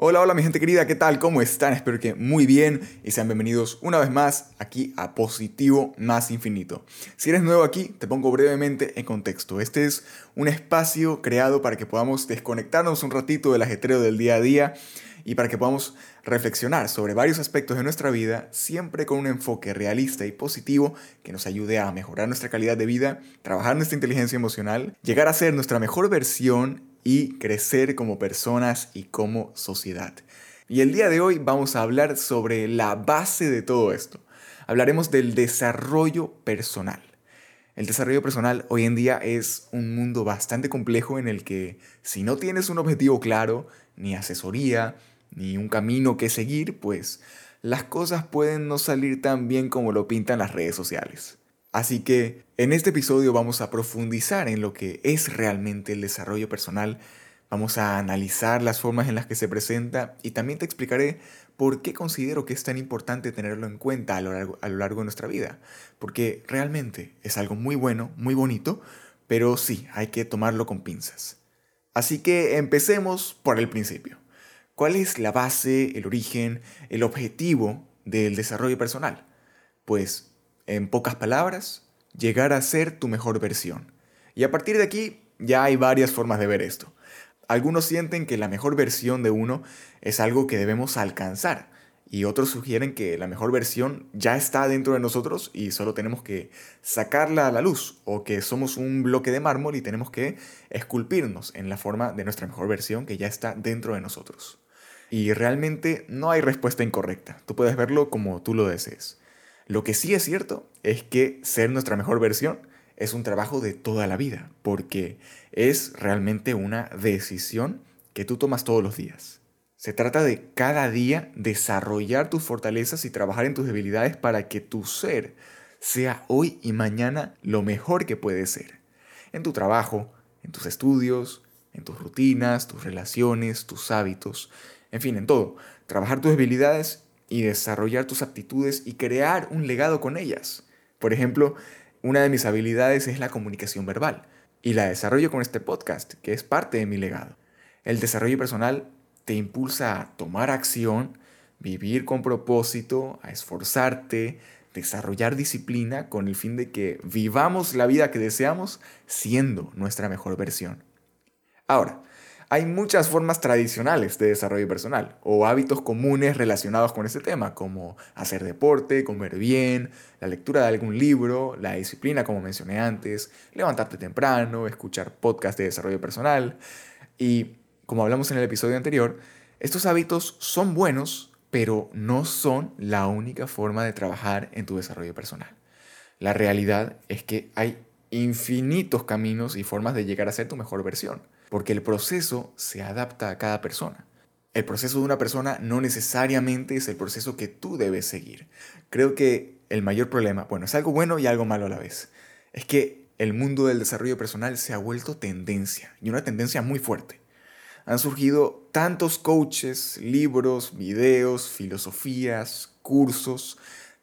Hola, hola mi gente querida, ¿qué tal? ¿Cómo están? Espero que muy bien y sean bienvenidos una vez más aquí a Positivo Más Infinito. Si eres nuevo aquí, te pongo brevemente en contexto. Este es un espacio creado para que podamos desconectarnos un ratito del ajetreo del día a día y para que podamos reflexionar sobre varios aspectos de nuestra vida, siempre con un enfoque realista y positivo que nos ayude a mejorar nuestra calidad de vida, trabajar nuestra inteligencia emocional, llegar a ser nuestra mejor versión y crecer como personas y como sociedad. Y el día de hoy vamos a hablar sobre la base de todo esto. Hablaremos del desarrollo personal. El desarrollo personal hoy en día es un mundo bastante complejo en el que si no tienes un objetivo claro, ni asesoría, ni un camino que seguir, pues las cosas pueden no salir tan bien como lo pintan las redes sociales. Así que en este episodio vamos a profundizar en lo que es realmente el desarrollo personal, vamos a analizar las formas en las que se presenta y también te explicaré por qué considero que es tan importante tenerlo en cuenta a lo largo, a lo largo de nuestra vida. Porque realmente es algo muy bueno, muy bonito, pero sí, hay que tomarlo con pinzas. Así que empecemos por el principio. ¿Cuál es la base, el origen, el objetivo del desarrollo personal? Pues en pocas palabras, llegar a ser tu mejor versión. Y a partir de aquí ya hay varias formas de ver esto. Algunos sienten que la mejor versión de uno es algo que debemos alcanzar y otros sugieren que la mejor versión ya está dentro de nosotros y solo tenemos que sacarla a la luz o que somos un bloque de mármol y tenemos que esculpirnos en la forma de nuestra mejor versión que ya está dentro de nosotros. Y realmente no hay respuesta incorrecta, tú puedes verlo como tú lo desees. Lo que sí es cierto es que ser nuestra mejor versión es un trabajo de toda la vida, porque es realmente una decisión que tú tomas todos los días. Se trata de cada día desarrollar tus fortalezas y trabajar en tus debilidades para que tu ser sea hoy y mañana lo mejor que puede ser. En tu trabajo, en tus estudios, en tus rutinas, tus relaciones, tus hábitos, en fin, en todo. Trabajar tus debilidades y desarrollar tus aptitudes y crear un legado con ellas. Por ejemplo, una de mis habilidades es la comunicación verbal y la desarrollo con este podcast, que es parte de mi legado. El desarrollo personal te impulsa a tomar acción, vivir con propósito, a esforzarte, desarrollar disciplina con el fin de que vivamos la vida que deseamos siendo nuestra mejor versión. Ahora, hay muchas formas tradicionales de desarrollo personal o hábitos comunes relacionados con este tema, como hacer deporte, comer bien, la lectura de algún libro, la disciplina, como mencioné antes, levantarte temprano, escuchar podcasts de desarrollo personal. Y como hablamos en el episodio anterior, estos hábitos son buenos, pero no son la única forma de trabajar en tu desarrollo personal. La realidad es que hay infinitos caminos y formas de llegar a ser tu mejor versión porque el proceso se adapta a cada persona. El proceso de una persona no necesariamente es el proceso que tú debes seguir. Creo que el mayor problema, bueno, es algo bueno y algo malo a la vez, es que el mundo del desarrollo personal se ha vuelto tendencia, y una tendencia muy fuerte. Han surgido tantos coaches, libros, videos, filosofías, cursos,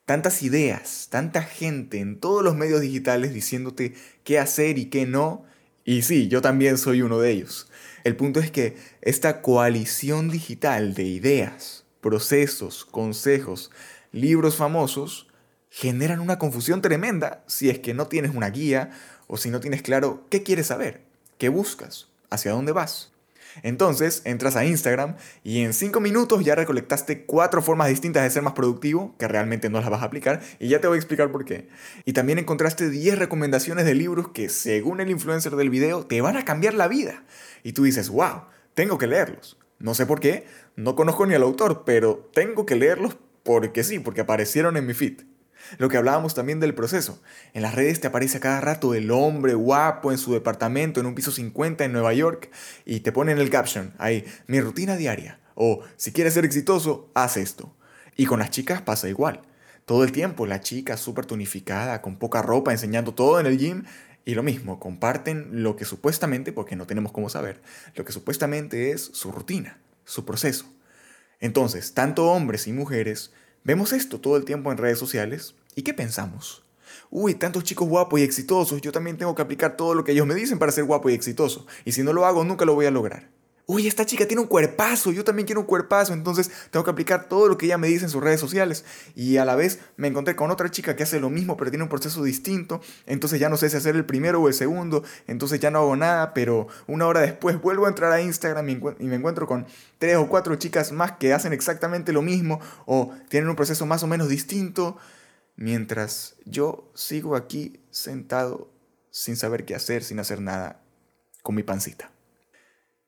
tantas ideas, tanta gente en todos los medios digitales diciéndote qué hacer y qué no, y sí, yo también soy uno de ellos. El punto es que esta coalición digital de ideas, procesos, consejos, libros famosos, generan una confusión tremenda si es que no tienes una guía o si no tienes claro qué quieres saber, qué buscas, hacia dónde vas. Entonces entras a Instagram y en 5 minutos ya recolectaste cuatro formas distintas de ser más productivo, que realmente no las vas a aplicar, y ya te voy a explicar por qué. Y también encontraste 10 recomendaciones de libros que, según el influencer del video, te van a cambiar la vida. Y tú dices, wow, tengo que leerlos. No sé por qué, no conozco ni al autor, pero tengo que leerlos porque sí, porque aparecieron en mi feed. Lo que hablábamos también del proceso. En las redes te aparece a cada rato el hombre guapo en su departamento en un piso 50 en Nueva York y te pone en el caption ahí, mi rutina diaria. O si quieres ser exitoso, haz esto. Y con las chicas pasa igual. Todo el tiempo la chica súper tonificada, con poca ropa, enseñando todo en el gym. Y lo mismo, comparten lo que supuestamente, porque no tenemos cómo saber, lo que supuestamente es su rutina, su proceso. Entonces, tanto hombres y mujeres Vemos esto todo el tiempo en redes sociales y ¿qué pensamos? Uy, tantos chicos guapos y exitosos, yo también tengo que aplicar todo lo que ellos me dicen para ser guapo y exitoso. Y si no lo hago, nunca lo voy a lograr. Uy, esta chica tiene un cuerpazo, yo también quiero un cuerpazo, entonces tengo que aplicar todo lo que ella me dice en sus redes sociales. Y a la vez me encontré con otra chica que hace lo mismo, pero tiene un proceso distinto, entonces ya no sé si hacer el primero o el segundo, entonces ya no hago nada, pero una hora después vuelvo a entrar a Instagram y me encuentro con tres o cuatro chicas más que hacen exactamente lo mismo o tienen un proceso más o menos distinto, mientras yo sigo aquí sentado sin saber qué hacer, sin hacer nada, con mi pancita.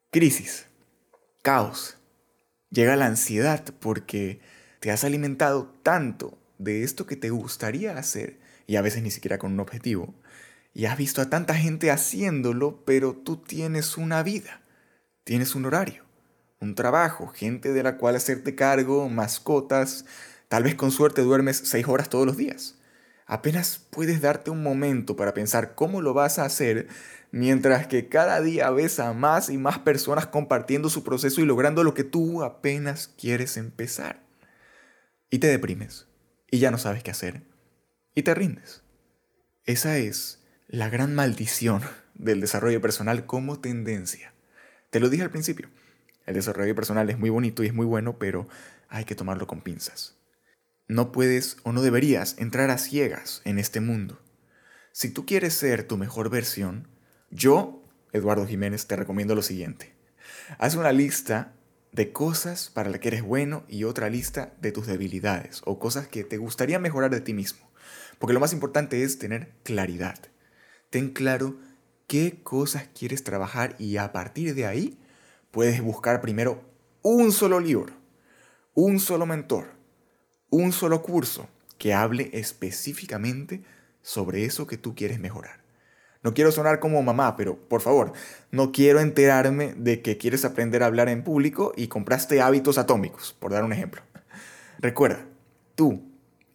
Crisis, caos, llega la ansiedad porque te has alimentado tanto de esto que te gustaría hacer y a veces ni siquiera con un objetivo. Y has visto a tanta gente haciéndolo, pero tú tienes una vida, tienes un horario, un trabajo, gente de la cual hacerte cargo, mascotas, tal vez con suerte duermes seis horas todos los días. Apenas puedes darte un momento para pensar cómo lo vas a hacer, mientras que cada día ves a más y más personas compartiendo su proceso y logrando lo que tú apenas quieres empezar. Y te deprimes, y ya no sabes qué hacer, y te rindes. Esa es la gran maldición del desarrollo personal como tendencia. Te lo dije al principio, el desarrollo personal es muy bonito y es muy bueno, pero hay que tomarlo con pinzas. No puedes o no deberías entrar a ciegas en este mundo. Si tú quieres ser tu mejor versión, yo, Eduardo Jiménez, te recomiendo lo siguiente. Haz una lista de cosas para las que eres bueno y otra lista de tus debilidades o cosas que te gustaría mejorar de ti mismo. Porque lo más importante es tener claridad. Ten claro qué cosas quieres trabajar y a partir de ahí puedes buscar primero un solo libro, un solo mentor, un solo curso que hable específicamente sobre eso que tú quieres mejorar. No quiero sonar como mamá, pero por favor, no quiero enterarme de que quieres aprender a hablar en público y compraste hábitos atómicos, por dar un ejemplo. Recuerda, tú,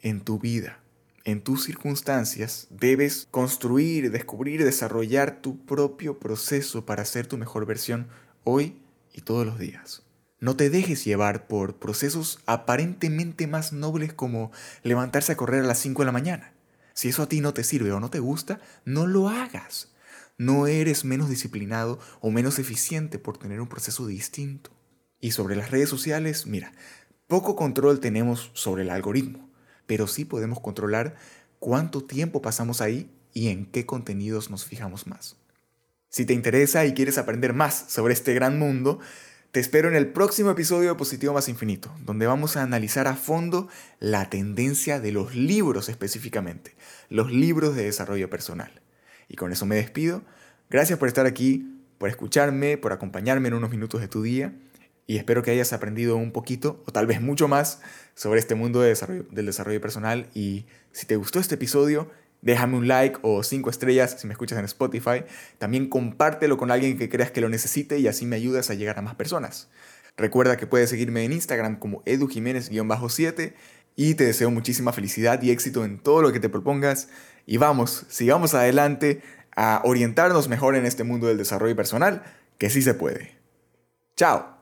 en tu vida, en tus circunstancias, debes construir, descubrir desarrollar tu propio proceso para ser tu mejor versión hoy y todos los días. No te dejes llevar por procesos aparentemente más nobles como levantarse a correr a las 5 de la mañana. Si eso a ti no te sirve o no te gusta, no lo hagas. No eres menos disciplinado o menos eficiente por tener un proceso distinto. Y sobre las redes sociales, mira, poco control tenemos sobre el algoritmo, pero sí podemos controlar cuánto tiempo pasamos ahí y en qué contenidos nos fijamos más. Si te interesa y quieres aprender más sobre este gran mundo, te espero en el próximo episodio de Positivo Más Infinito, donde vamos a analizar a fondo la tendencia de los libros específicamente, los libros de desarrollo personal. Y con eso me despido. Gracias por estar aquí, por escucharme, por acompañarme en unos minutos de tu día y espero que hayas aprendido un poquito o tal vez mucho más sobre este mundo del desarrollo personal y si te gustó este episodio, déjame un like o cinco estrellas si me escuchas en Spotify. También compártelo con alguien que creas que lo necesite y así me ayudas a llegar a más personas. Recuerda que puedes seguirme en Instagram como edujiménez-7 y te deseo muchísima felicidad y éxito en todo lo que te propongas. Y vamos, sigamos adelante a orientarnos mejor en este mundo del desarrollo personal, que sí se puede. Chao.